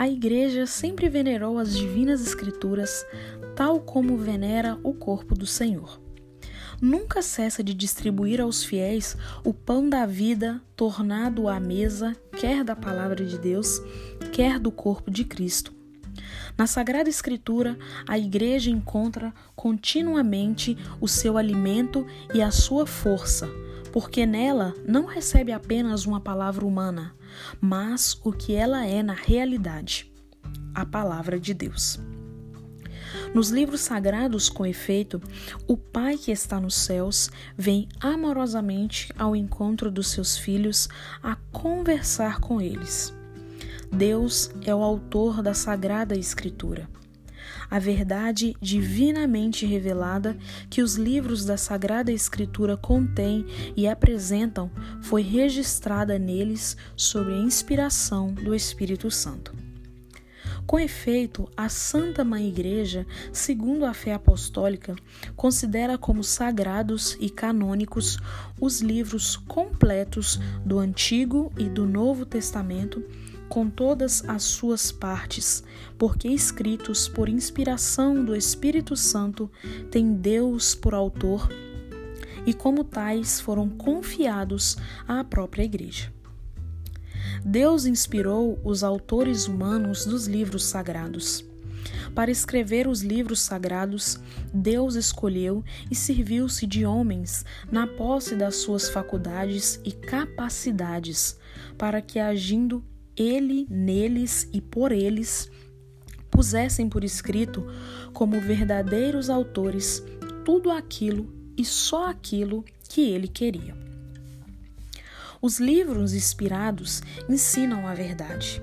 A Igreja sempre venerou as divinas Escrituras, tal como venera o corpo do Senhor. Nunca cessa de distribuir aos fiéis o pão da vida, tornado à mesa, quer da palavra de Deus, quer do corpo de Cristo. Na Sagrada Escritura, a Igreja encontra continuamente o seu alimento e a sua força porque nela não recebe apenas uma palavra humana, mas o que ela é na realidade a palavra de Deus. Nos livros sagrados, com efeito, o Pai que está nos céus vem amorosamente ao encontro dos seus filhos a conversar com eles. Deus é o autor da Sagrada Escritura a verdade divinamente revelada que os livros da Sagrada Escritura contêm e apresentam foi registrada neles sob a inspiração do Espírito Santo. Com efeito, a Santa Mãe Igreja, segundo a fé apostólica, considera como sagrados e canônicos os livros completos do Antigo e do Novo Testamento com todas as suas partes, porque escritos por inspiração do Espírito Santo, têm Deus por autor e, como tais, foram confiados à própria Igreja. Deus inspirou os autores humanos dos livros sagrados. Para escrever os livros sagrados, Deus escolheu e serviu-se de homens na posse das suas faculdades e capacidades, para que, agindo ele neles e por eles pusessem por escrito, como verdadeiros autores, tudo aquilo e só aquilo que ele queria. Os livros inspirados ensinam a verdade.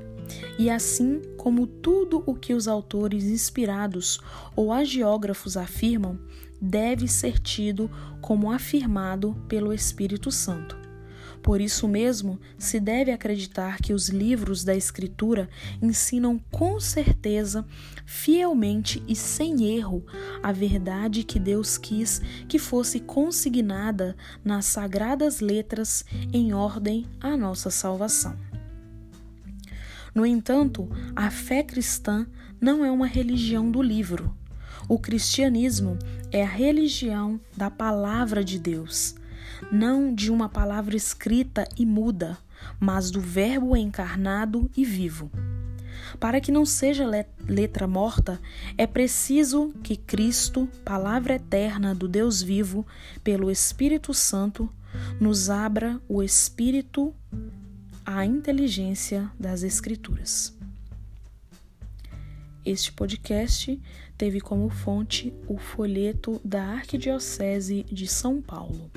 E assim como tudo o que os autores inspirados ou agiógrafos afirmam, deve ser tido como afirmado pelo Espírito Santo. Por isso mesmo, se deve acreditar que os livros da Escritura ensinam com certeza, fielmente e sem erro, a verdade que Deus quis que fosse consignada nas sagradas letras em ordem à nossa salvação. No entanto, a fé cristã não é uma religião do livro. O cristianismo é a religião da palavra de Deus não de uma palavra escrita e muda, mas do Verbo encarnado e vivo. Para que não seja letra morta, é preciso que Cristo, palavra eterna do Deus vivo, pelo Espírito Santo, nos abra o espírito à inteligência das Escrituras. Este podcast teve como fonte o folheto da Arquidiocese de São Paulo.